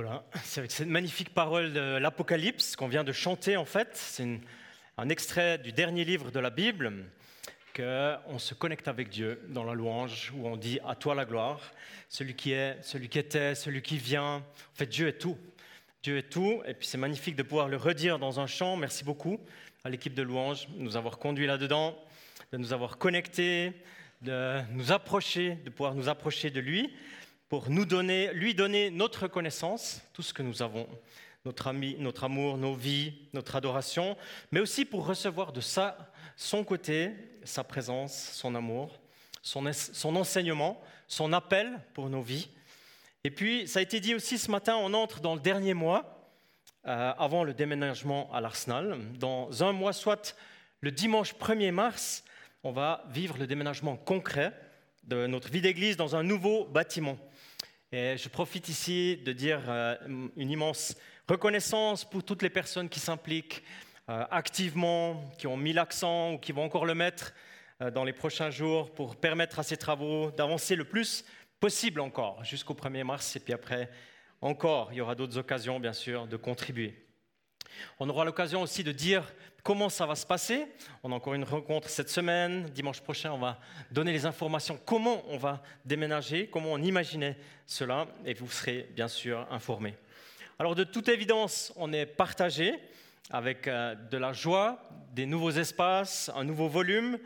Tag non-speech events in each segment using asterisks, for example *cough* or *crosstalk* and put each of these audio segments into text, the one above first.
Voilà, *laughs* c'est avec cette magnifique parole de l'Apocalypse qu'on vient de chanter en fait. C'est un extrait du dernier livre de la Bible qu'on se connecte avec Dieu dans la louange où on dit à toi la gloire, celui qui est, celui qui était, celui qui vient. En fait, Dieu est tout. Dieu est tout. Et puis c'est magnifique de pouvoir le redire dans un chant. Merci beaucoup à l'équipe de louange de nous avoir conduits là-dedans, de nous avoir connectés, de nous approcher, de pouvoir nous approcher de lui pour nous donner, lui donner notre connaissance, tout ce que nous avons, notre, ami, notre amour, nos vies, notre adoration, mais aussi pour recevoir de sa, son côté sa présence, son amour, son, son enseignement, son appel pour nos vies. Et puis, ça a été dit aussi ce matin, on entre dans le dernier mois, euh, avant le déménagement à l'Arsenal. Dans un mois, soit le dimanche 1er mars, on va vivre le déménagement concret de notre vie d'église dans un nouveau bâtiment. Et je profite ici de dire euh, une immense reconnaissance pour toutes les personnes qui s'impliquent euh, activement, qui ont mis l'accent ou qui vont encore le mettre euh, dans les prochains jours pour permettre à ces travaux d'avancer le plus possible encore jusqu'au 1er mars. Et puis après, encore, il y aura d'autres occasions, bien sûr, de contribuer. On aura l'occasion aussi de dire comment ça va se passer. On a encore une rencontre cette semaine. Dimanche prochain, on va donner les informations comment on va déménager, comment on imaginait cela, et vous serez bien sûr informés. Alors de toute évidence, on est partagé avec euh, de la joie, des nouveaux espaces, un nouveau volume,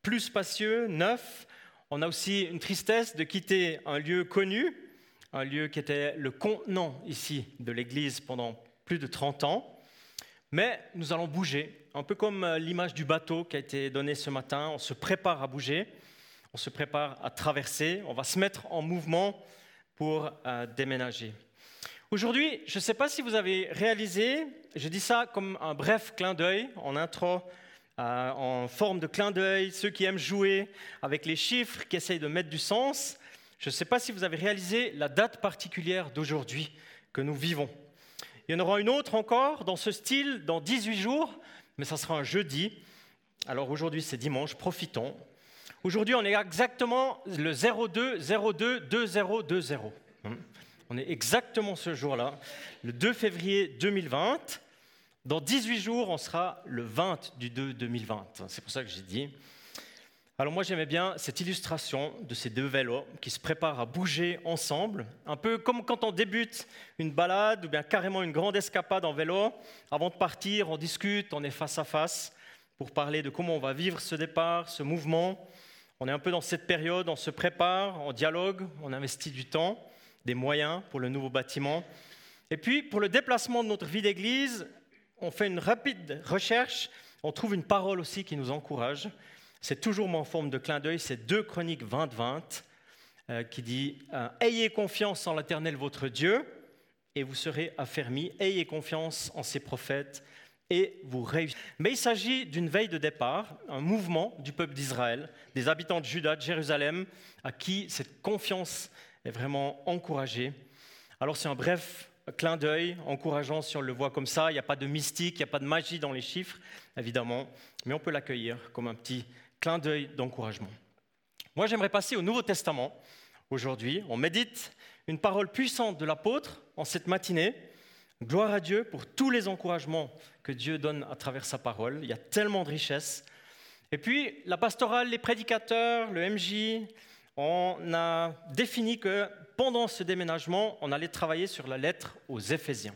plus spacieux, neuf. On a aussi une tristesse de quitter un lieu connu, un lieu qui était le contenant ici de l'Église pendant plus de 30 ans. Mais nous allons bouger, un peu comme euh, l'image du bateau qui a été donnée ce matin. On se prépare à bouger, on se prépare à traverser, on va se mettre en mouvement pour euh, déménager. Aujourd'hui, je ne sais pas si vous avez réalisé, je dis ça comme un bref clin d'œil en intro, euh, en forme de clin d'œil, ceux qui aiment jouer avec les chiffres, qui essayent de mettre du sens. Je ne sais pas si vous avez réalisé la date particulière d'aujourd'hui que nous vivons. Il y en aura une autre encore dans ce style dans 18 jours, mais ça sera un jeudi. Alors aujourd'hui c'est dimanche, profitons. Aujourd'hui on est exactement le 02 02 2020. On est exactement ce jour-là, le 2 février 2020. Dans 18 jours, on sera le 20 du 2 2020. C'est pour ça que j'ai dit. Alors moi j'aimais bien cette illustration de ces deux vélos qui se préparent à bouger ensemble, un peu comme quand on débute une balade ou bien carrément une grande escapade en vélo. Avant de partir, on discute, on est face à face pour parler de comment on va vivre ce départ, ce mouvement. On est un peu dans cette période, on se prépare, on dialogue, on investit du temps, des moyens pour le nouveau bâtiment. Et puis pour le déplacement de notre vie d'église, on fait une rapide recherche, on trouve une parole aussi qui nous encourage. C'est toujours en forme de clin d'œil, c'est 2 Chroniques 20-20 euh, qui dit euh, Ayez confiance en l'Éternel votre Dieu et vous serez affermis. Ayez confiance en ses prophètes et vous réussirez. Mais il s'agit d'une veille de départ, un mouvement du peuple d'Israël, des habitants de Juda, de Jérusalem, à qui cette confiance est vraiment encouragée. Alors c'est un bref clin d'œil encourageant si on le voit comme ça. Il n'y a pas de mystique, il n'y a pas de magie dans les chiffres, évidemment, mais on peut l'accueillir comme un petit clin d'œil d'encouragement. Moi, j'aimerais passer au Nouveau Testament aujourd'hui. On médite une parole puissante de l'apôtre en cette matinée. Gloire à Dieu pour tous les encouragements que Dieu donne à travers sa parole. Il y a tellement de richesses. Et puis, la pastorale, les prédicateurs, le MJ, on a défini que pendant ce déménagement, on allait travailler sur la lettre aux Éphésiens.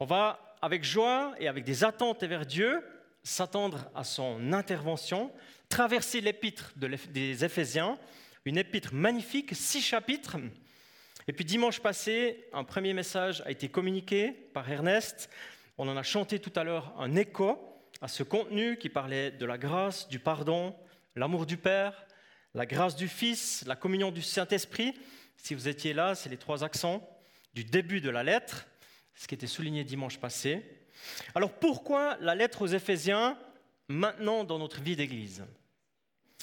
On va, avec joie et avec des attentes vers Dieu, s'attendre à son intervention, traverser l'épître des Éphésiens, une épître magnifique, six chapitres. Et puis dimanche passé, un premier message a été communiqué par Ernest. On en a chanté tout à l'heure un écho à ce contenu qui parlait de la grâce, du pardon, l'amour du Père, la grâce du Fils, la communion du Saint-Esprit. Si vous étiez là, c'est les trois accents du début de la lettre, ce qui était souligné dimanche passé. Alors pourquoi la lettre aux Éphésiens maintenant dans notre vie d'Église?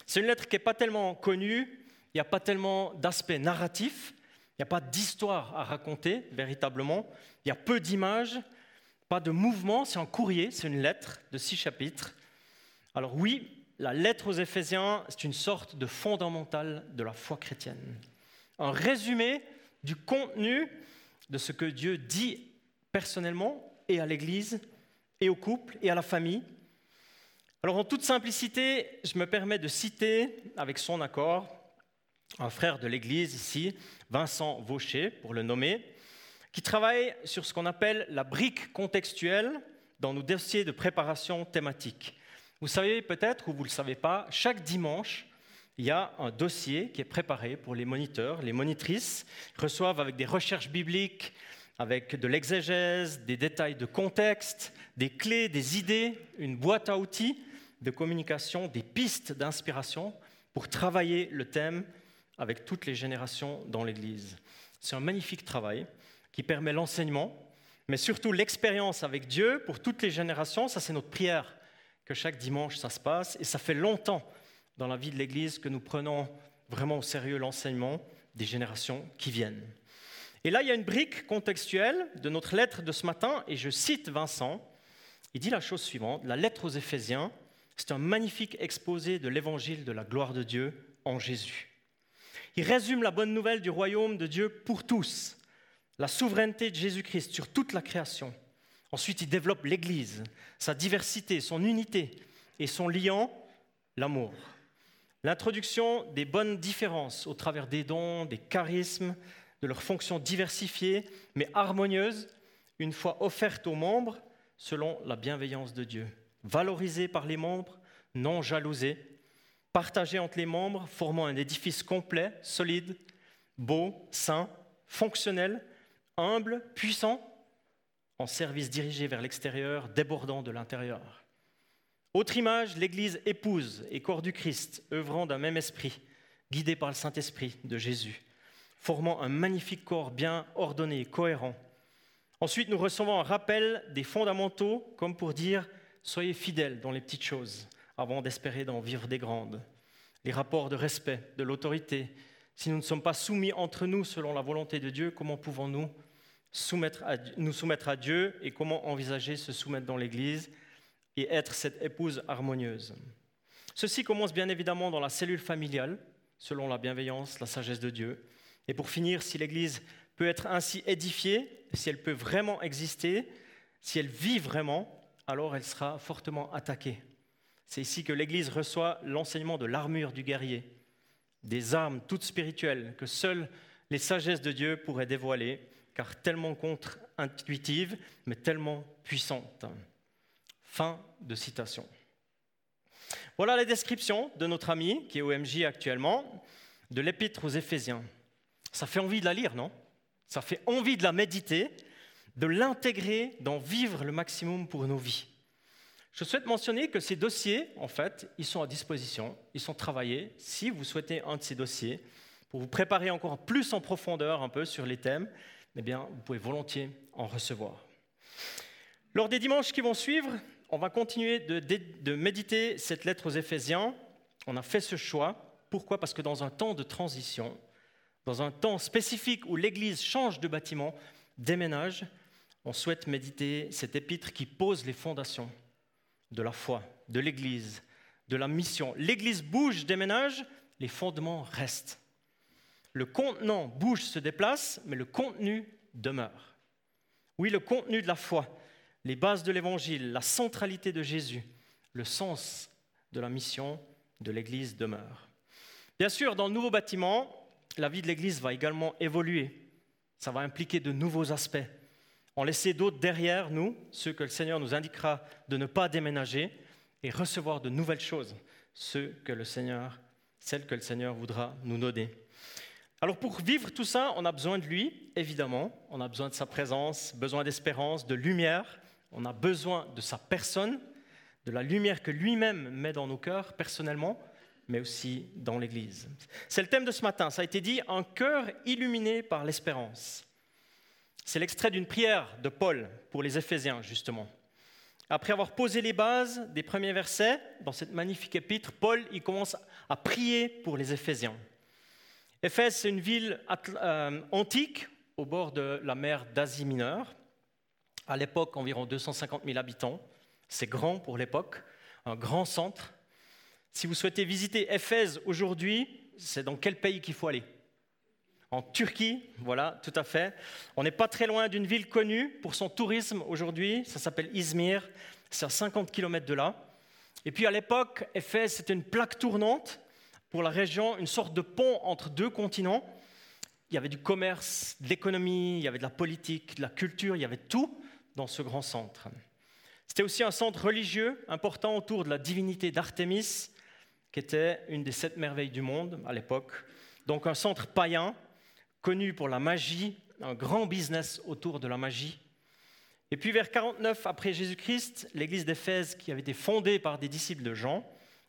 C'est une lettre qui n'est pas tellement connue, il n'y a pas tellement d'aspect narratif, il n'y a pas d'histoire à raconter véritablement, il y a peu d'images, pas de mouvement, c'est un courrier, c'est une lettre de six chapitres. Alors oui, la lettre aux Éphésiens, c'est une sorte de fondamental de la foi chrétienne. Un résumé du contenu de ce que Dieu dit personnellement et à l'Église, et au couple, et à la famille. Alors en toute simplicité, je me permets de citer, avec son accord, un frère de l'Église ici, Vincent Vaucher, pour le nommer, qui travaille sur ce qu'on appelle la brique contextuelle dans nos dossiers de préparation thématique. Vous savez peut-être, ou vous ne le savez pas, chaque dimanche, il y a un dossier qui est préparé pour les moniteurs. Les monitrices reçoivent avec des recherches bibliques, avec de l'exégèse, des détails de contexte, des clés, des idées, une boîte à outils de communication, des pistes d'inspiration pour travailler le thème avec toutes les générations dans l'Église. C'est un magnifique travail qui permet l'enseignement, mais surtout l'expérience avec Dieu pour toutes les générations. Ça, c'est notre prière, que chaque dimanche, ça se passe. Et ça fait longtemps dans la vie de l'Église que nous prenons vraiment au sérieux l'enseignement des générations qui viennent. Et là, il y a une brique contextuelle de notre lettre de ce matin, et je cite Vincent. Il dit la chose suivante, la lettre aux Éphésiens, c'est un magnifique exposé de l'évangile de la gloire de Dieu en Jésus. Il résume la bonne nouvelle du royaume de Dieu pour tous, la souveraineté de Jésus-Christ sur toute la création. Ensuite, il développe l'Église, sa diversité, son unité et son liant, l'amour. L'introduction des bonnes différences au travers des dons, des charismes, de leurs fonctions diversifiées mais harmonieuses, une fois offertes aux membres selon la bienveillance de Dieu. Valorisées par les membres, non jalousées, partagées entre les membres, formant un édifice complet, solide, beau, sain, fonctionnel, humble, puissant, en service dirigé vers l'extérieur, débordant de l'intérieur. Autre image, l'Église épouse et corps du Christ, œuvrant d'un même esprit, guidé par le Saint-Esprit de Jésus, formant un magnifique corps bien ordonné et cohérent. Ensuite, nous recevons un rappel des fondamentaux, comme pour dire Soyez fidèles dans les petites choses, avant d'espérer d'en vivre des grandes. Les rapports de respect, de l'autorité. Si nous ne sommes pas soumis entre nous selon la volonté de Dieu, comment pouvons-nous nous soumettre à Dieu et comment envisager se soumettre dans l'Église et être cette épouse harmonieuse? Ceci commence bien évidemment dans la cellule familiale, selon la bienveillance, la sagesse de Dieu. Et pour finir, si l'Église peut être ainsi édifiée, si elle peut vraiment exister, si elle vit vraiment, alors elle sera fortement attaquée. C'est ici que l'Église reçoit l'enseignement de l'armure du guerrier, des armes toutes spirituelles que seules les sagesses de Dieu pourraient dévoiler, car tellement contre-intuitives, mais tellement puissantes. Fin de citation. Voilà la description de notre ami, qui est au MJ actuellement, de l'épître aux Éphésiens. Ça fait envie de la lire, non? Ça fait envie de la méditer, de l'intégrer, d'en vivre le maximum pour nos vies. Je souhaite mentionner que ces dossiers, en fait, ils sont à disposition, ils sont travaillés. Si vous souhaitez un de ces dossiers, pour vous préparer encore plus en profondeur un peu sur les thèmes, eh bien, vous pouvez volontiers en recevoir. Lors des dimanches qui vont suivre, on va continuer de, méditer cette lettre aux Éphésiens. On a fait ce choix. Pourquoi? Parce que dans un temps de transition, dans un temps spécifique où l'Église change de bâtiment, déménage, on souhaite méditer cet épître qui pose les fondations de la foi, de l'Église, de la mission. L'Église bouge, déménage, les fondements restent. Le contenant bouge, se déplace, mais le contenu demeure. Oui, le contenu de la foi, les bases de l'Évangile, la centralité de Jésus, le sens de la mission de l'Église demeure. Bien sûr, dans le nouveau bâtiment, la vie de l'Église va également évoluer. Ça va impliquer de nouveaux aspects. En laisser d'autres derrière nous, ceux que le Seigneur nous indiquera de ne pas déménager, et recevoir de nouvelles choses, ceux que le Seigneur, celles que le Seigneur voudra nous donner. Alors pour vivre tout ça, on a besoin de lui, évidemment. On a besoin de sa présence, besoin d'espérance, de lumière, on a besoin de sa personne, de la lumière que lui-même met dans nos cœurs personnellement, mais aussi dans l'Église. C'est le thème de ce matin, ça a été dit, un cœur illuminé par l'espérance. C'est l'extrait d'une prière de Paul pour les Éphésiens, justement. Après avoir posé les bases des premiers versets dans cette magnifique épître, Paul il commence à prier pour les Éphésiens. Éphèse, c'est une ville euh, antique au bord de la mer d'Asie mineure. À l'époque, environ 250 000 habitants. C'est grand pour l'époque, un grand centre. Si vous souhaitez visiter Éphèse aujourd'hui, c'est dans quel pays qu'il faut aller? En Turquie, voilà, tout à fait. On n'est pas très loin d'une ville connue pour son tourisme aujourd'hui, ça s'appelle Izmir, c'est à 50 km de là. Et puis à l'époque, Éphèse, c'était une plaque tournante pour la région, une sorte de pont entre deux continents. Il y avait du commerce, de l'économie, il y avait de la politique, de la culture, il y avait tout dans ce grand centre. C'était aussi un centre religieux important autour de la divinité d'Artémis, qui était une des sept merveilles du monde à l'époque. Donc un centre païen, connu pour la magie, un grand business autour de la magie. Et puis vers 49 après Jésus-Christ, l'église d'Éphèse, qui avait été fondée par des disciples de Jean,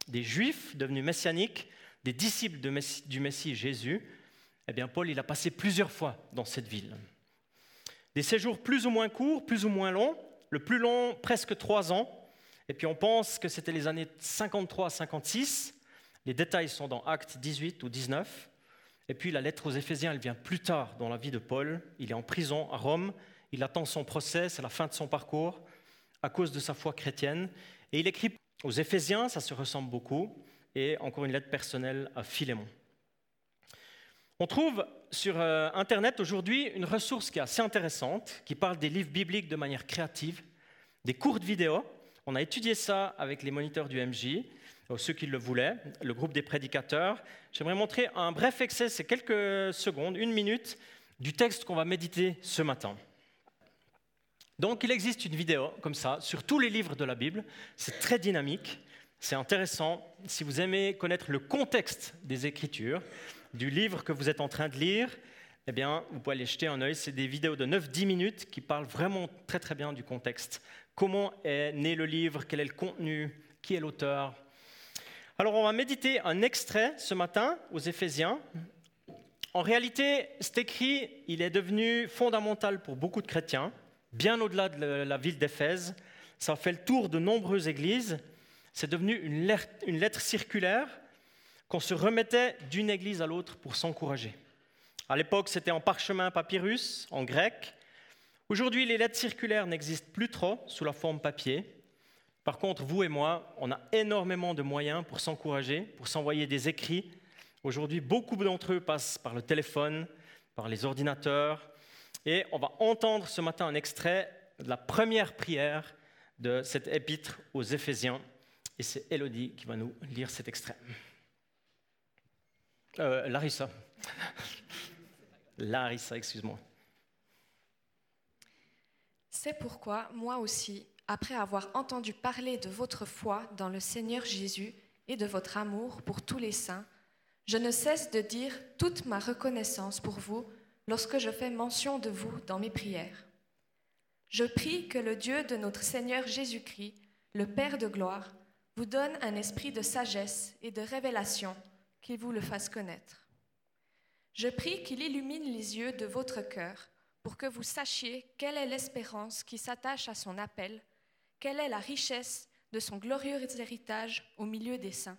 des juifs devenus messianiques, des disciples du Messie Jésus, eh bien Paul il a passé plusieurs fois dans cette ville. Des séjours plus ou moins courts, plus ou moins longs, le plus long presque trois ans, et puis on pense que c'était les années 53 à 56, les détails sont dans Actes 18 ou 19, et puis la lettre aux Éphésiens, elle vient plus tard dans la vie de Paul, il est en prison à Rome, il attend son procès, c'est la fin de son parcours, à cause de sa foi chrétienne, et il écrit aux Éphésiens, ça se ressemble beaucoup, et encore une lettre personnelle à Philémon. On trouve sur euh, Internet aujourd'hui une ressource qui est assez intéressante, qui parle des livres bibliques de manière créative, des courtes vidéos. On a étudié ça avec les moniteurs du MJ, ceux qui le voulaient, le groupe des prédicateurs. J'aimerais montrer un bref excès, c'est quelques secondes, une minute, du texte qu'on va méditer ce matin. Donc il existe une vidéo comme ça sur tous les livres de la Bible, c'est très dynamique. C'est intéressant si vous aimez connaître le contexte des Écritures, du livre que vous êtes en train de lire. Eh bien, vous pouvez aller jeter un œil. C'est des vidéos de 9-10 minutes qui parlent vraiment très très bien du contexte. Comment est né le livre Quel est le contenu Qui est l'auteur Alors, on va méditer un extrait ce matin aux Éphésiens. En réalité, cet écrit, il est devenu fondamental pour beaucoup de chrétiens, bien au-delà de la ville d'Éphèse. Ça a fait le tour de nombreuses églises c'est devenu une lettre, circulaire qu'on se remettait d'une église à l'autre pour s'encourager. À l'époque, c'était en parchemin papyrus, en grec. Aujourd'hui, les lettres circulaires n'existent plus trop sous la forme papier. Par contre, vous et moi, on a énormément de moyens pour s'encourager, pour s'envoyer des écrits. Aujourd'hui, beaucoup d'entre eux passent par le téléphone, par les ordinateurs. Et on va entendre ce matin un extrait de la première prière de cet épître aux Éphésiens et c'est Elodie qui va nous lire cet extrait. Euh, Larissa. *laughs* Larissa, excuse-moi. C'est pourquoi, moi aussi, après avoir entendu parler de votre foi dans le Seigneur Jésus et de votre amour pour tous les saints, je ne cesse de dire toute ma reconnaissance pour vous lorsque je fais mention de vous dans mes prières. Je prie que le Dieu de notre Seigneur Jésus-Christ, le Père de gloire, vous donne un esprit de sagesse et de révélation, qu'il vous le fasse connaître. Je prie qu'il illumine les yeux de votre cœur pour que vous sachiez quelle est l'espérance qui s'attache à son appel, quelle est la richesse de son glorieux héritage au milieu des saints,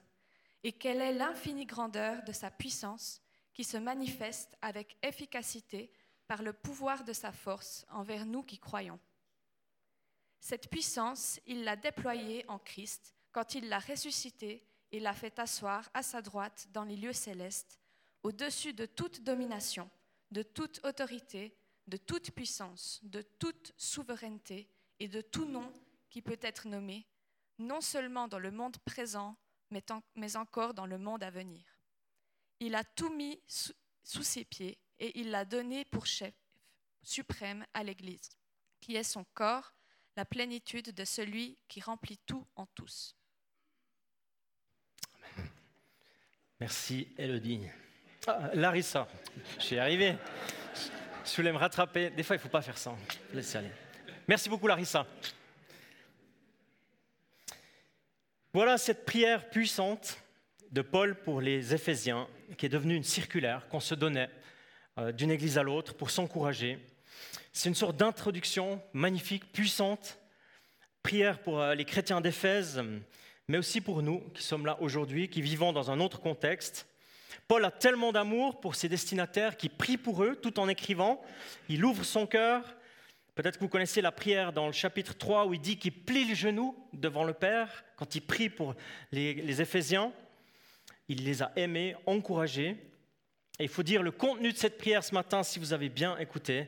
et quelle est l'infinie grandeur de sa puissance qui se manifeste avec efficacité par le pouvoir de sa force envers nous qui croyons? Cette puissance, il l'a déployée en Christ quand il l'a ressuscité et l'a fait asseoir à sa droite dans les lieux célestes, au-dessus de toute domination, de toute autorité, de toute puissance, de toute souveraineté et de tout nom qui peut être nommé, non seulement dans le monde présent, mais, encore dans le monde à venir. Il a tout mis sous, ses pieds et il l'a donné pour chef suprême à l'Église, qui est son corps, la plénitude de celui qui remplit tout en tous. Merci Elodie. Ah, Larissa, je suis arrivé. Je voulais me rattraper. Des fois, il ne faut pas faire ça. Laissez aller. Merci beaucoup Larissa. Voilà cette prière puissante de Paul pour les Éphésiens, qui est devenue une circulaire qu'on se donnait euh, d'une église à l'autre pour s'encourager. C'est une sorte d'introduction magnifique, puissante. Prière pour euh, les chrétiens d'Éphèse, mais aussi pour nous qui sommes là aujourd'hui, qui vivons dans un autre contexte. Paul a tellement d'amour pour ses destinataires qui prie pour eux tout en écrivant. Il ouvre son cœur. Peut-être que vous connaissez la prière dans le chapitre 3 où il dit qu'il plie le genou devant le Père quand il prie pour les, les Éphésiens. Il les a aimés, encouragés. Et il faut dire, le contenu de cette prière ce matin, si vous avez bien écouté,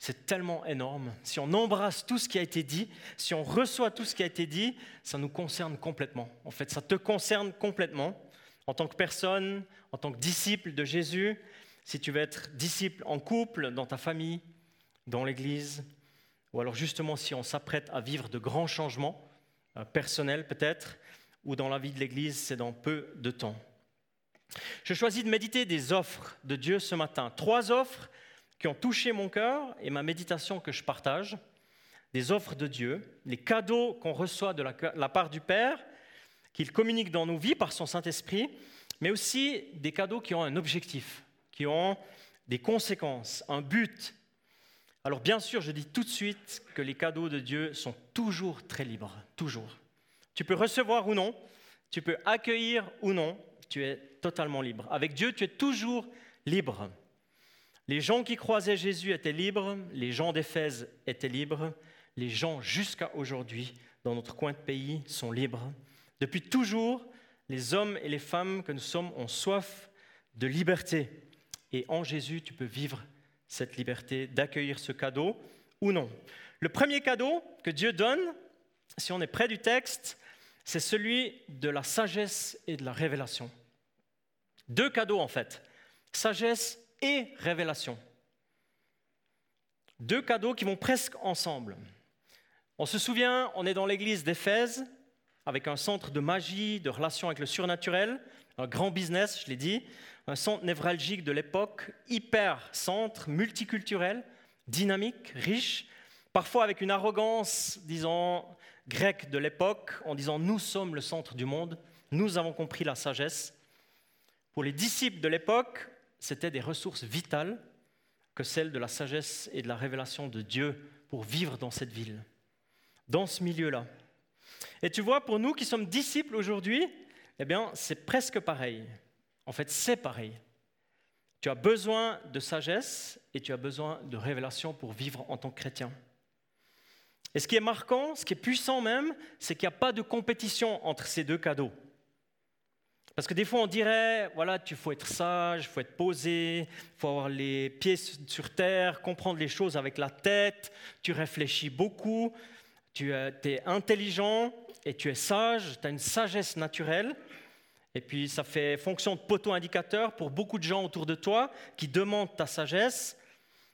c'est tellement énorme. Si on embrasse tout ce qui a été dit, si on reçoit tout ce qui a été dit, ça nous concerne complètement. En fait, ça te concerne complètement en tant que personne, en tant que disciple de Jésus, si tu veux être disciple en couple, dans ta famille, dans l'Église, ou alors justement si on s'apprête à vivre de grands changements euh, personnels peut-être, ou dans la vie de l'Église, c'est dans peu de temps. Je choisis de méditer des offres de Dieu ce matin. Trois offres qui ont touché mon cœur et ma méditation que je partage. Des offres de Dieu, les cadeaux qu'on reçoit de la part du Père, qu'il communique dans nos vies par son Saint-Esprit, mais aussi des cadeaux qui ont un objectif, qui ont des conséquences, un but. Alors bien sûr, je dis tout de suite que les cadeaux de Dieu sont toujours très libres, toujours. Tu peux recevoir ou non, tu peux accueillir ou non, tu es totalement libre. Avec Dieu, tu es toujours libre. Les gens qui croisaient Jésus étaient libres, les gens d'Éphèse étaient libres, les gens jusqu'à aujourd'hui dans notre coin de pays sont libres. Depuis toujours, les hommes et les femmes que nous sommes ont soif de liberté. Et en Jésus, tu peux vivre cette liberté d'accueillir ce cadeau ou non. Le premier cadeau que Dieu donne, si on est près du texte, c'est celui de la sagesse et de la révélation. Deux cadeaux en fait, sagesse et révélation. Deux cadeaux qui vont presque ensemble. On se souvient, on est dans l'église d'Éphèse, avec un centre de magie, de relations avec le surnaturel, un grand business, je l'ai dit, un centre névralgique de l'époque, hyper centre, multiculturel, dynamique, riche, parfois avec une arrogance, disons, grecque de l'époque, en disant nous sommes le centre du monde, nous avons compris la sagesse. Pour les disciples de l'époque, c'était des ressources vitales que celles de la sagesse et de la révélation de Dieu pour vivre dans cette ville, dans ce milieu-là. Et tu vois, pour nous qui sommes disciples aujourd'hui, eh bien, c'est presque pareil. En fait, c'est pareil. Tu as besoin de sagesse et tu as besoin de révélation pour vivre en tant que chrétien. Et ce qui est marquant, ce qui est puissant même, c'est qu'il n'y a pas de compétition entre ces deux cadeaux. Parce que des fois, on dirait, voilà, tu faut être sage, il faut être posé, il faut avoir les pieds sur terre, comprendre les choses avec la tête, tu réfléchis beaucoup, tu es intelligent et tu es sage, tu as une sagesse naturelle. Et puis ça fait fonction de poteau indicateur pour beaucoup de gens autour de toi qui demandent ta sagesse.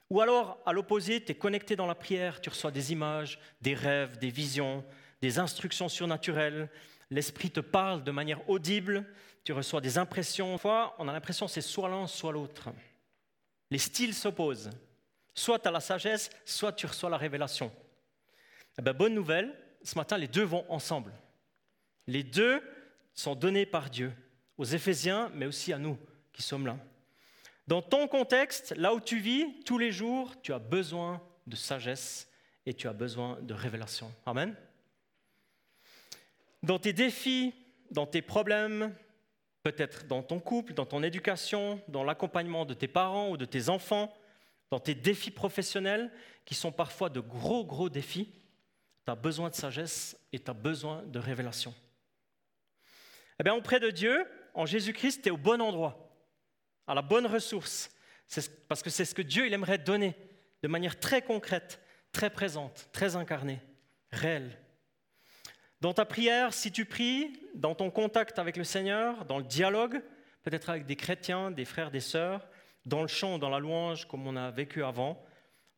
Ou alors, à l'opposé, tu es connecté dans la prière, tu reçois des images, des rêves, des visions, des instructions surnaturelles. L'Esprit te parle de manière audible, tu reçois des impressions. Parfois, on a l'impression que c'est soit l'un, soit l'autre. Les styles s'opposent. Soit tu as la sagesse, soit tu reçois la révélation. Eh ben, bonne nouvelle, ce matin, les deux vont ensemble. Les deux sont donnés par Dieu, aux Éphésiens, mais aussi à nous qui sommes là. Dans ton contexte, là où tu vis, tous les jours, tu as besoin de sagesse et tu as besoin de révélation. Amen. Dans tes défis, dans tes problèmes, peut-être dans ton couple, dans ton éducation, dans l'accompagnement de tes parents ou de tes enfants, dans tes défis professionnels, qui sont parfois de gros, gros défis, tu as besoin de sagesse et tu as besoin de révélation. Eh bien, auprès de Dieu, en Jésus-Christ, tu es au bon endroit, à la bonne ressource, parce que c'est ce que Dieu il aimerait donner de manière très concrète, très présente, très incarnée, réelle. Dans ta prière, si tu pries, dans ton contact avec le Seigneur, dans le dialogue, peut-être avec des chrétiens, des frères, des sœurs, dans le chant, dans la louange, comme on a vécu avant,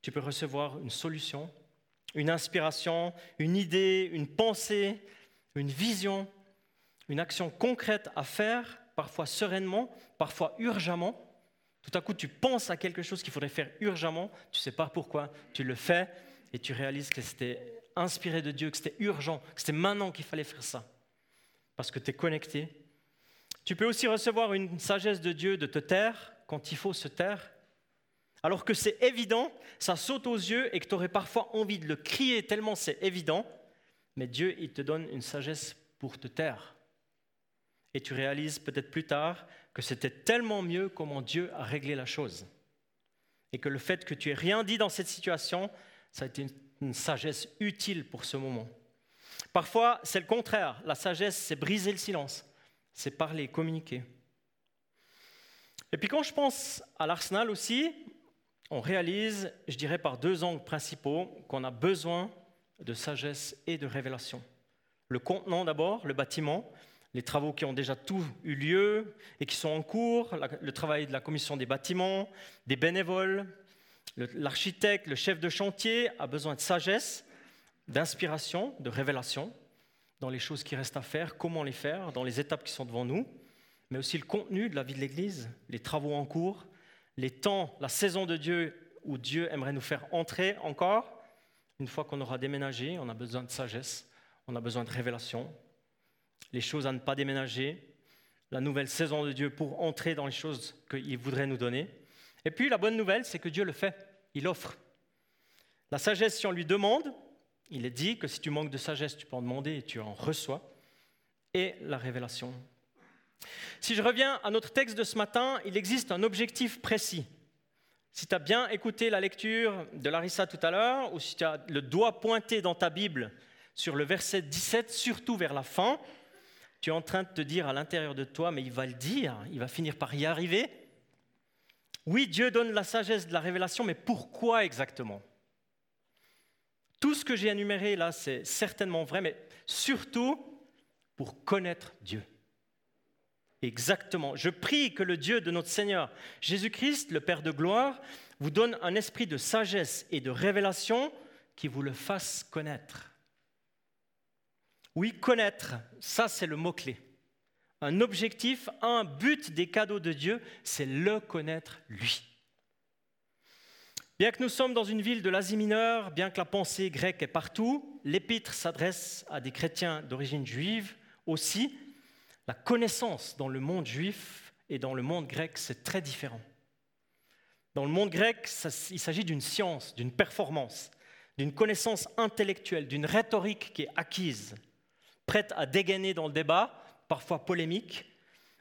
tu peux recevoir une solution, une inspiration, une idée, une pensée, une vision, une action concrète à faire, parfois sereinement, parfois urgemment. Tout à coup, tu penses à quelque chose qu'il faudrait faire urgemment, tu ne sais pas pourquoi, tu le fais et tu réalises que c'était inspiré de Dieu, que c'était urgent, que c'était maintenant qu'il fallait faire ça, parce que tu es connecté. Tu peux aussi recevoir une sagesse de Dieu de te taire quand il faut se taire alors que c'est évident, ça saute aux yeux et que tu aurais parfois envie de le crier tellement c'est évident, mais Dieu, il te donne une sagesse pour te taire. Et tu réalises peut-être plus tard que c'était tellement mieux comment Dieu a réglé la chose. Et que le fait que tu aies rien dit dans cette situation, ça a été une sagesse utile pour ce moment. Parfois, c'est le contraire. La sagesse, c'est briser le silence, c'est parler, communiquer. Et puis quand je pense à l'arsenal aussi, on réalise, je dirais par deux angles principaux, qu'on a besoin de sagesse et de révélation. Le contenant d'abord, le bâtiment, les travaux qui ont déjà tout eu lieu et qui sont en cours, le travail de la commission des bâtiments, des bénévoles, l'architecte, le chef de chantier a besoin de sagesse, d'inspiration, de révélation dans les choses qui restent à faire, comment les faire, dans les étapes qui sont devant nous, mais aussi le contenu de la vie de l'Église, les travaux en cours, les temps, la saison de Dieu où Dieu aimerait nous faire entrer encore. Une fois qu'on aura déménagé, on a besoin de sagesse, on a besoin de révélation, les choses à ne pas déménager, la nouvelle saison de Dieu pour entrer dans les choses qu'il voudrait nous donner. Et puis la bonne nouvelle, c'est que Dieu le fait, il offre. La sagesse, si on lui demande, il est dit que si tu manques de sagesse, tu peux en demander et tu en reçois. Et la révélation. Si je reviens à notre texte de ce matin, il existe un objectif précis. Si tu as bien écouté la lecture de Larissa tout à l'heure, ou si tu as le doigt pointé dans ta Bible sur le verset 17, surtout vers la fin, tu es en train de te dire à l'intérieur de toi, mais il va le dire, il va finir par y arriver. Oui, Dieu donne la sagesse de la révélation, mais pourquoi exactement? Tout ce que j'ai énuméré là, c'est certainement vrai, mais surtout pour connaître Dieu. Exactement. Je prie que le Dieu de notre Seigneur Jésus-Christ, le Père de gloire, vous donne un esprit de sagesse et de révélation qui vous le fasse connaître. Oui, connaître, ça c'est le mot-clé. Un objectif, un but des cadeaux de Dieu, c'est le connaître lui. Bien que nous sommes dans une ville de l'Asie mineure, bien que la pensée grecque est partout, l'épître s'adresse à des chrétiens d'origine juive aussi, la connaissance dans le monde juif et dans le monde grec, c'est très différent. Dans le monde grec, il s'agit d'une science, d'une performance, d'une connaissance intellectuelle, d'une rhétorique qui est acquise, prête à dégainer dans le débat, parfois polémique,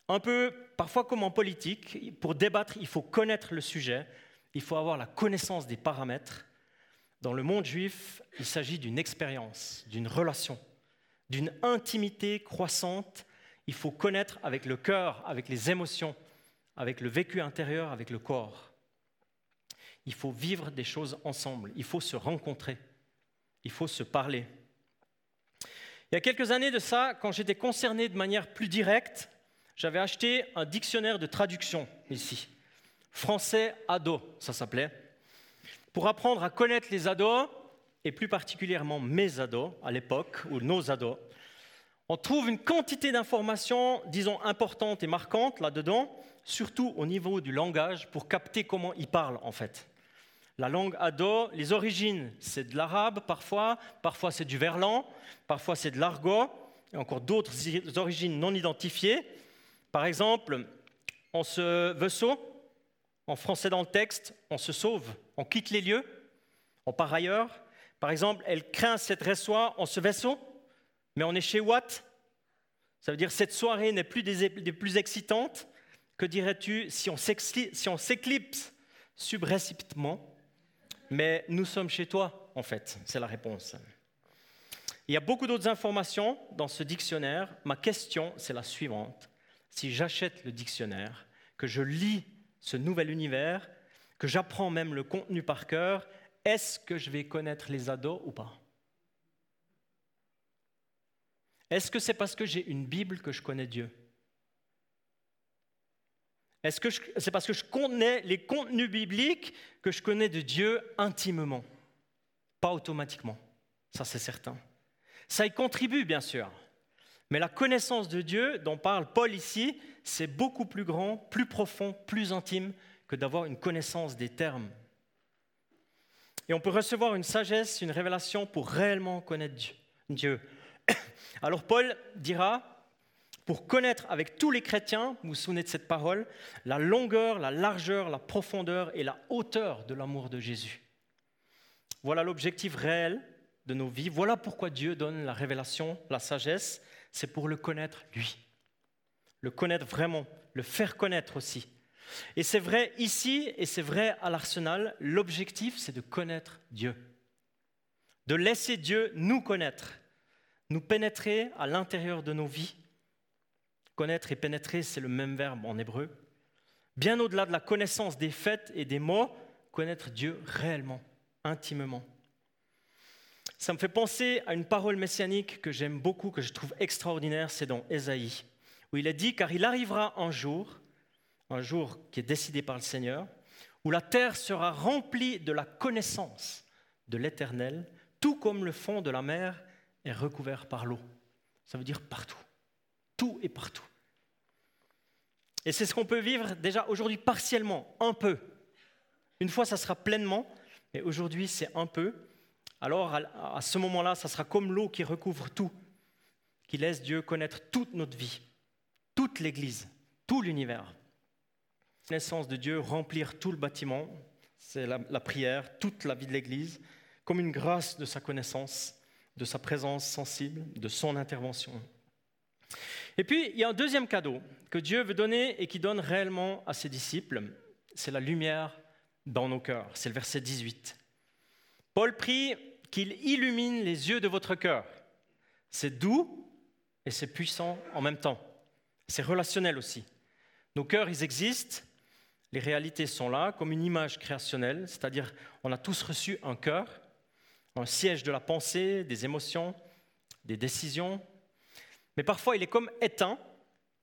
un peu parfois comme en politique. Pour débattre, il faut connaître le sujet, il faut avoir la connaissance des paramètres. Dans le monde juif, il s'agit d'une expérience, d'une relation, d'une intimité croissante il faut connaître avec le cœur, avec les émotions, avec le vécu intérieur, avec le corps. Il faut vivre des choses ensemble, il faut se rencontrer, il faut se parler. Il y a quelques années de ça, quand j'étais concerné de manière plus directe, j'avais acheté un dictionnaire de traduction ici. Français ado, ça s'appelait. Pour apprendre à connaître les ados, et plus particulièrement mes ados à l'époque, ou nos ados, on trouve une quantité d'informations, disons, importantes et marquantes là-dedans, surtout au niveau du langage, pour capter comment ils parlent en fait. La langue ado, les origines, c'est de l'arabe parfois, parfois c'est du verlan, parfois c'est de l'argot, et encore d'autres origines non identifiées. Par exemple, on se saut, en français dans le texte, on se sauve, on quitte les lieux, on part ailleurs. Par exemple, elle craint cette reçoit en ce vaisseau, mais on est chez Watt. Ça veut dire cette soirée n'est plus des, plus excitantes. Que dirais-tu si on s'éclipse subrécipitement Mais nous sommes chez toi, en fait, c'est la réponse. Il y a beaucoup d'autres informations dans ce dictionnaire. Ma question, c'est la suivante. Si j'achète le dictionnaire, que je lis ce nouvel univers, que j'apprends même le contenu par cœur, est-ce que je vais connaître les ados ou pas? Est-ce que c'est parce que j'ai une Bible que je connais Dieu? Est-ce c'est parce que je connais les contenus bibliques que je connais de Dieu intimement? Pas automatiquement, ça c'est certain. Ça y contribue bien sûr, mais la connaissance de Dieu dont parle Paul ici, c'est beaucoup plus grand, plus profond, plus intime que d'avoir une connaissance des termes. Et on peut recevoir une sagesse, une révélation pour réellement connaître Dieu. *coughs* Alors Paul dira, pour connaître avec tous les chrétiens, vous vous souvenez de cette parole, la longueur, la largeur, la profondeur et la hauteur de l'amour de Jésus. Voilà l'objectif réel de nos vies. Voilà pourquoi Dieu donne la révélation, la sagesse, c'est pour le connaître lui. Le connaître vraiment, le faire connaître aussi. Et c'est vrai ici et c'est vrai à l'arsenal, l'objectif c'est de connaître Dieu. De laisser Dieu nous connaître nous pénétrer à l'intérieur de nos vies. Connaître et pénétrer, c'est le même verbe en hébreu. bien au-delà de la connaissance des faits et des mots, connaître Dieu réellement, intimement. Ça me fait penser à une parole messianique que j'aime beaucoup, que je trouve extraordinaire, c'est dans Ésaïe, où il est dit, car il arrivera un jour, un jour qui est décidé par le Seigneur, où la terre sera remplie de la connaissance de l'Éternel, tout comme le fond de la mer est recouvert par l'eau. Ça veut dire partout. Tout et partout. Et c'est ce qu'on peut vivre déjà aujourd'hui partiellement, un peu. Une fois, ça sera pleinement, mais aujourd'hui, c'est un peu. Alors, à ce moment-là, ça sera comme l'eau qui recouvre tout, qui laisse Dieu connaître toute notre vie, toute l'Église, tout l'univers. La naissance de Dieu, remplir tout le bâtiment, c'est la, la prière, toute la vie de l'Église, comme une grâce de sa connaissance, de sa présence sensible, de son intervention. Et puis, il y a un deuxième cadeau que Dieu veut donner et qui donne réellement à ses disciples, c'est la lumière dans nos cœurs. C'est le verset 18. Paul prie qu'il illumine les yeux de votre cœur. C'est doux et c'est puissant en même temps. C'est relationnel aussi. Nos cœurs, ils existent, les réalités sont là comme une image créationnelle, c'est-à-dire on a tous reçu un cœur, un siège de la pensée, des émotions, des décisions, mais parfois il est comme éteint,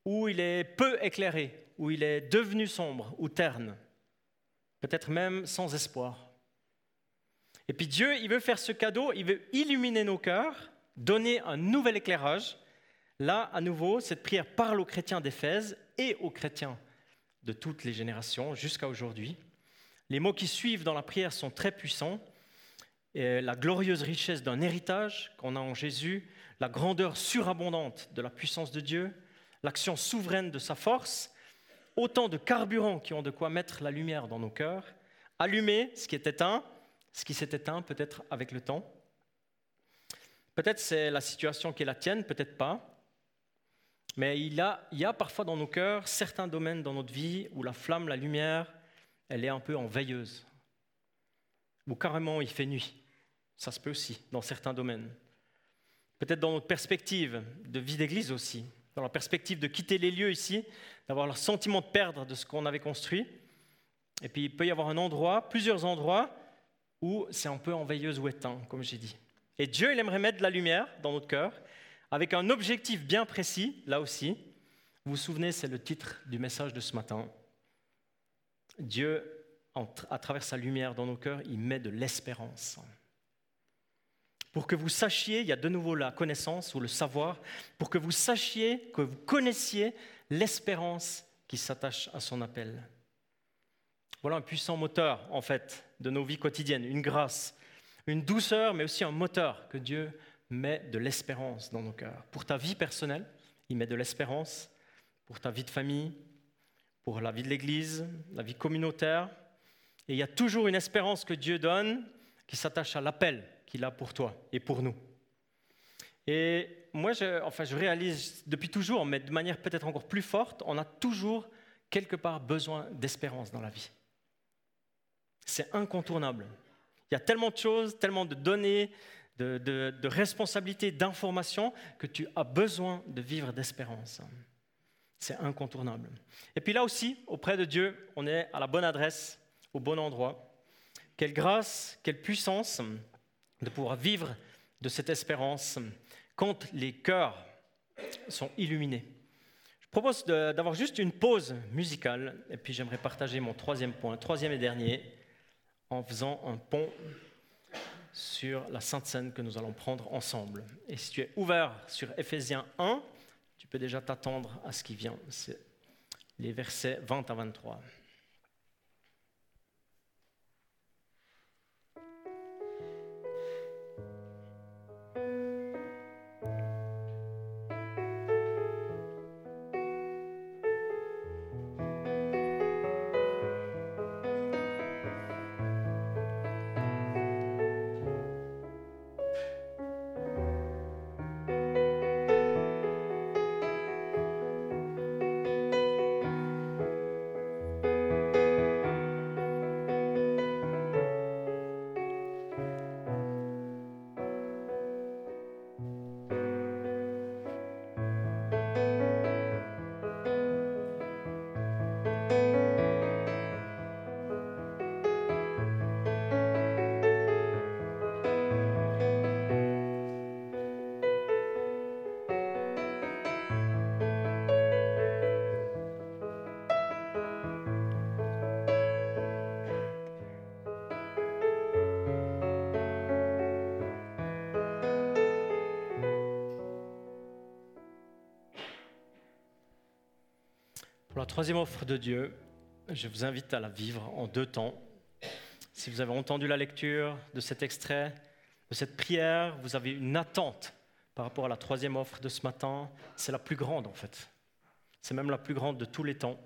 ou il est peu éclairé, ou il est devenu sombre ou terne, peut-être même sans espoir. Et puis Dieu, il veut faire ce cadeau, il veut illuminer nos cœurs, donner un nouvel éclairage. Là, à nouveau, cette prière parle aux chrétiens d'Éphèse et aux chrétiens de toutes les générations jusqu'à aujourd'hui. Les mots qui suivent dans la prière sont très puissants. Et la glorieuse richesse d'un héritage qu'on a en Jésus, la grandeur surabondante de la puissance de Dieu, l'action souveraine de sa force, autant de carburants qui ont de quoi mettre la lumière dans nos cœurs, allumer ce qui est éteint, ce qui s'est éteint peut-être avec le temps. Peut-être c'est la situation qui est la tienne, peut-être pas. Mais il y, a, il y a parfois dans nos cœurs certains domaines dans notre vie où la flamme, la lumière, elle est un peu en veilleuse. Ou carrément il fait nuit. Ça se peut aussi dans certains domaines. Peut-être dans notre perspective de vie d'église aussi, dans la perspective de quitter les lieux ici, d'avoir le sentiment de perdre de ce qu'on avait construit. Et puis il peut y avoir un endroit, plusieurs endroits, où c'est un peu en veilleuse ou éteint, comme j'ai dit. Et Dieu, il aimerait mettre de la lumière dans notre cœur, avec un objectif bien précis, là aussi. Vous vous souvenez, c'est le titre du message de ce matin. Dieu, à travers sa lumière dans nos cœurs, il met de l'espérance pour que vous sachiez, il y a de nouveau la connaissance ou le savoir, pour que vous sachiez, que vous connaissiez l'espérance qui s'attache à son appel. Voilà un puissant moteur, en fait, de nos vies quotidiennes, une grâce, une douceur, mais aussi un moteur que Dieu met de l'espérance dans nos cœurs. Pour ta vie personnelle, il met de l'espérance, pour ta vie de famille, pour la vie de l'Église, la vie communautaire. Et il y a toujours une espérance que Dieu donne qui s'attache à l'appel qu'il a pour toi et pour nous. Et moi, je, enfin, je réalise depuis toujours, mais de manière peut-être encore plus forte, on a toujours quelque part besoin d'espérance dans la vie. C'est incontournable. Il y a tellement de choses, tellement de données, de, de responsabilités, d'informations, que tu as besoin de vivre d'espérance. C'est incontournable. Et puis là aussi, auprès de Dieu, on est à la bonne adresse, au bon endroit. Quelle grâce, quelle puissance de pouvoir vivre de cette espérance quand les cœurs sont illuminés. Je propose d'avoir juste une pause musicale et puis j'aimerais partager mon troisième point, troisième et dernier, en faisant un pont sur la Sainte Seine que nous allons prendre ensemble. Et si tu es ouvert sur Ephésiens 1, tu peux déjà t'attendre à ce qui vient. C'est les versets 20 à 23. La troisième offre de Dieu, je vous invite à la vivre en deux temps. Si vous avez entendu la lecture de cet extrait, de cette prière, vous avez une attente par rapport à la troisième offre de ce matin. C'est la plus grande en fait. C'est même la plus grande de tous les temps,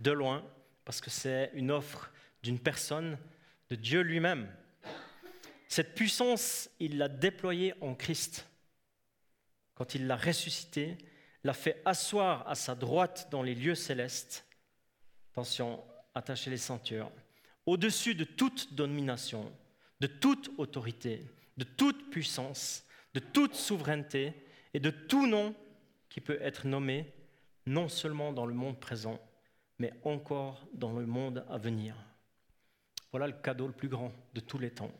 de loin, parce que c'est une offre d'une personne, de Dieu lui-même. Cette puissance, il l'a déployée en Christ. Quand il l'a ressuscité, l'a fait asseoir à sa droite dans les lieux célestes. Attention, attachez les ceintures. Au-dessus de toute domination, de toute autorité, de toute puissance, de toute souveraineté et de tout nom qui peut être nommé, non seulement dans le monde présent, mais encore dans le monde à venir. Voilà le cadeau le plus grand de tous les temps.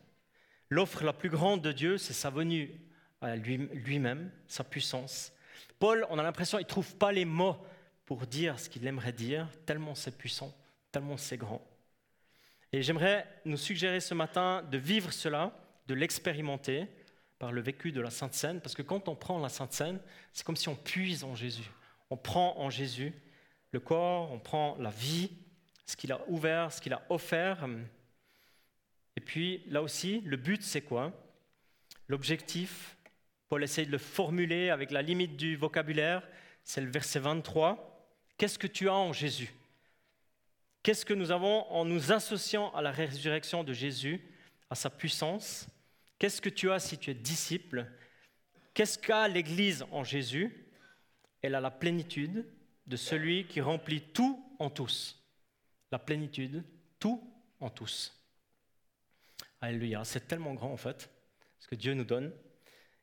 L'offre la plus grande de Dieu, c'est sa venue à lui-même, sa puissance. Paul, on a l'impression qu'il ne trouve pas les mots pour dire ce qu'il aimerait dire, tellement c'est puissant, tellement c'est grand. Et j'aimerais nous suggérer ce matin de vivre cela, de l'expérimenter par le vécu de la Sainte Seine, parce que quand on prend la Sainte Seine, c'est comme si on puise en Jésus. On prend en Jésus le corps, on prend la vie, ce qu'il a ouvert, ce qu'il a offert. Et puis là aussi, le but, c'est quoi? L'objectif, Paul essaye de le formuler avec la limite du vocabulaire, c'est le verset 23. Qu'est-ce que tu as en Jésus? Qu'est-ce que nous avons en nous associant à la résurrection de Jésus, à sa puissance? Qu'est-ce que tu as si tu es disciple? Qu'est-ce qu'a l'Église en Jésus? Elle a la plénitude de celui qui remplit tout en tous. La plénitude, tout en tous. Alléluia, c'est tellement grand en fait, ce que Dieu nous donne.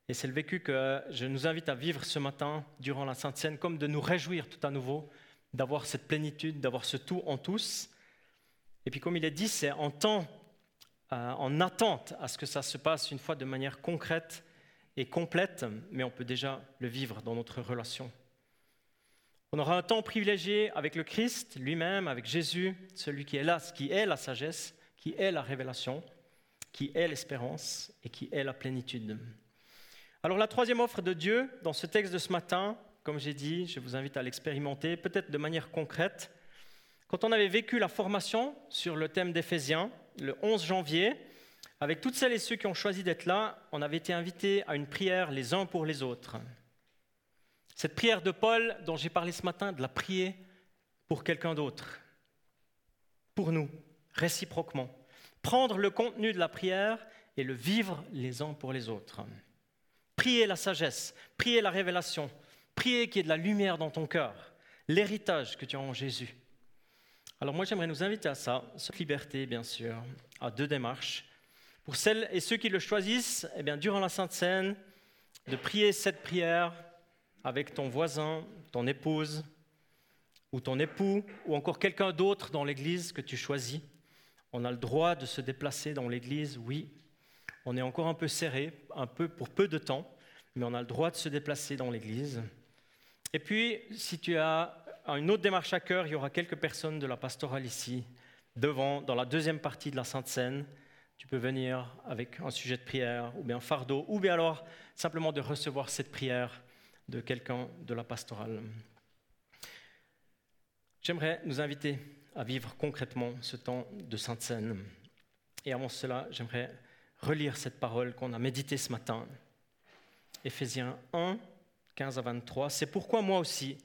Et c'est le vécu que je nous invite à vivre ce matin durant la Sainte Seine, comme de nous réjouir tout à nouveau d'avoir cette plénitude, d'avoir ce tout en tous. Et puis comme il est dit, c'est en temps, euh, en attente à ce que ça se passe une fois de manière concrète et complète, mais on peut déjà le vivre dans notre relation. On aura un temps privilégié avec le Christ lui-même, avec Jésus, celui qui est là, qui est la sagesse, qui est la révélation, qui est l'espérance et qui est la plénitude. Alors la troisième offre de Dieu dans ce texte de ce matin, comme j'ai dit, je vous invite à l'expérimenter, peut-être de manière concrète. Quand on avait vécu la formation sur le thème d'Éphésiens, le 11 janvier, avec toutes celles et ceux qui ont choisi d'être là, on avait été invités à une prière les uns pour les autres. Cette prière de Paul dont j'ai parlé ce matin, de la prier pour quelqu'un d'autre, pour nous, réciproquement. Prendre le contenu de la prière et le vivre les uns pour les autres. Prier la sagesse, prier la révélation, prier qu'il y ait de la lumière dans ton cœur, l'héritage que tu as en Jésus. Alors moi j'aimerais nous inviter à ça, cette liberté bien sûr, à deux démarches. Pour celles et ceux qui le choisissent, eh bien, durant la Sainte Seine, de prier cette prière avec ton voisin, ton épouse, ou ton époux, ou encore quelqu'un d'autre dans l'Église que tu choisis. On a le droit de se déplacer dans l'Église, oui, on est encore un peu serré, un peu pour peu de temps, mais on a le droit de se déplacer dans l'Église. Et puis, si tu as une autre démarche à cœur, il y aura quelques personnes de la pastorale ici, devant, dans la deuxième partie de la Sainte Seine. Tu peux venir avec un sujet de prière, ou bien un fardeau, ou bien alors simplement de recevoir cette prière de quelqu'un de la pastorale. J'aimerais nous inviter à vivre concrètement ce temps de Sainte Seine. Et avant cela, j'aimerais relire cette parole qu'on a méditée ce matin. Éphésiens 1, 15 à 23. C'est pourquoi moi aussi,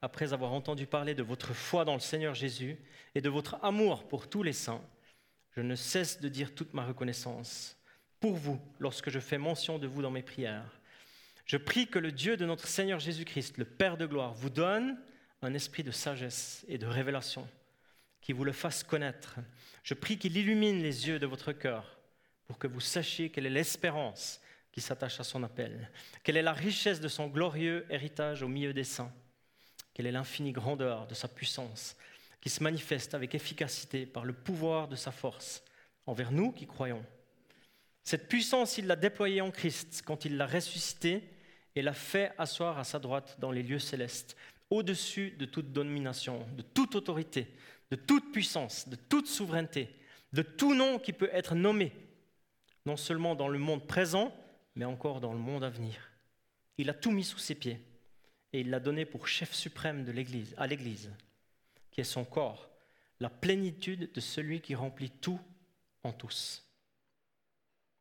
après avoir entendu parler de votre foi dans le Seigneur Jésus et de votre amour pour tous les saints, je ne cesse de dire toute ma reconnaissance pour vous lorsque je fais mention de vous dans mes prières. Je prie que le Dieu de notre Seigneur Jésus-Christ, le Père de gloire, vous donne un esprit de sagesse et de révélation, qui vous le fasse connaître. Je prie qu'il illumine les yeux de votre cœur pour que vous sachiez quelle est l'espérance qui s'attache à son appel, quelle est la richesse de son glorieux héritage au milieu des saints, quelle est l'infinie grandeur de sa puissance qui se manifeste avec efficacité par le pouvoir de sa force envers nous qui croyons? Cette puissance, il l'a déployée en Christ quand il l'a ressuscité et l'a fait asseoir à sa droite dans les lieux célestes, au-dessus de toute domination, de toute autorité, de toute puissance, de toute souveraineté, de tout nom qui peut être nommé non seulement dans le monde présent, mais encore dans le monde à venir. Il a tout mis sous ses pieds et il l'a donné pour chef suprême de l'Église, à l'Église. qui est son corps, la plénitude de celui qui remplit tout en tous.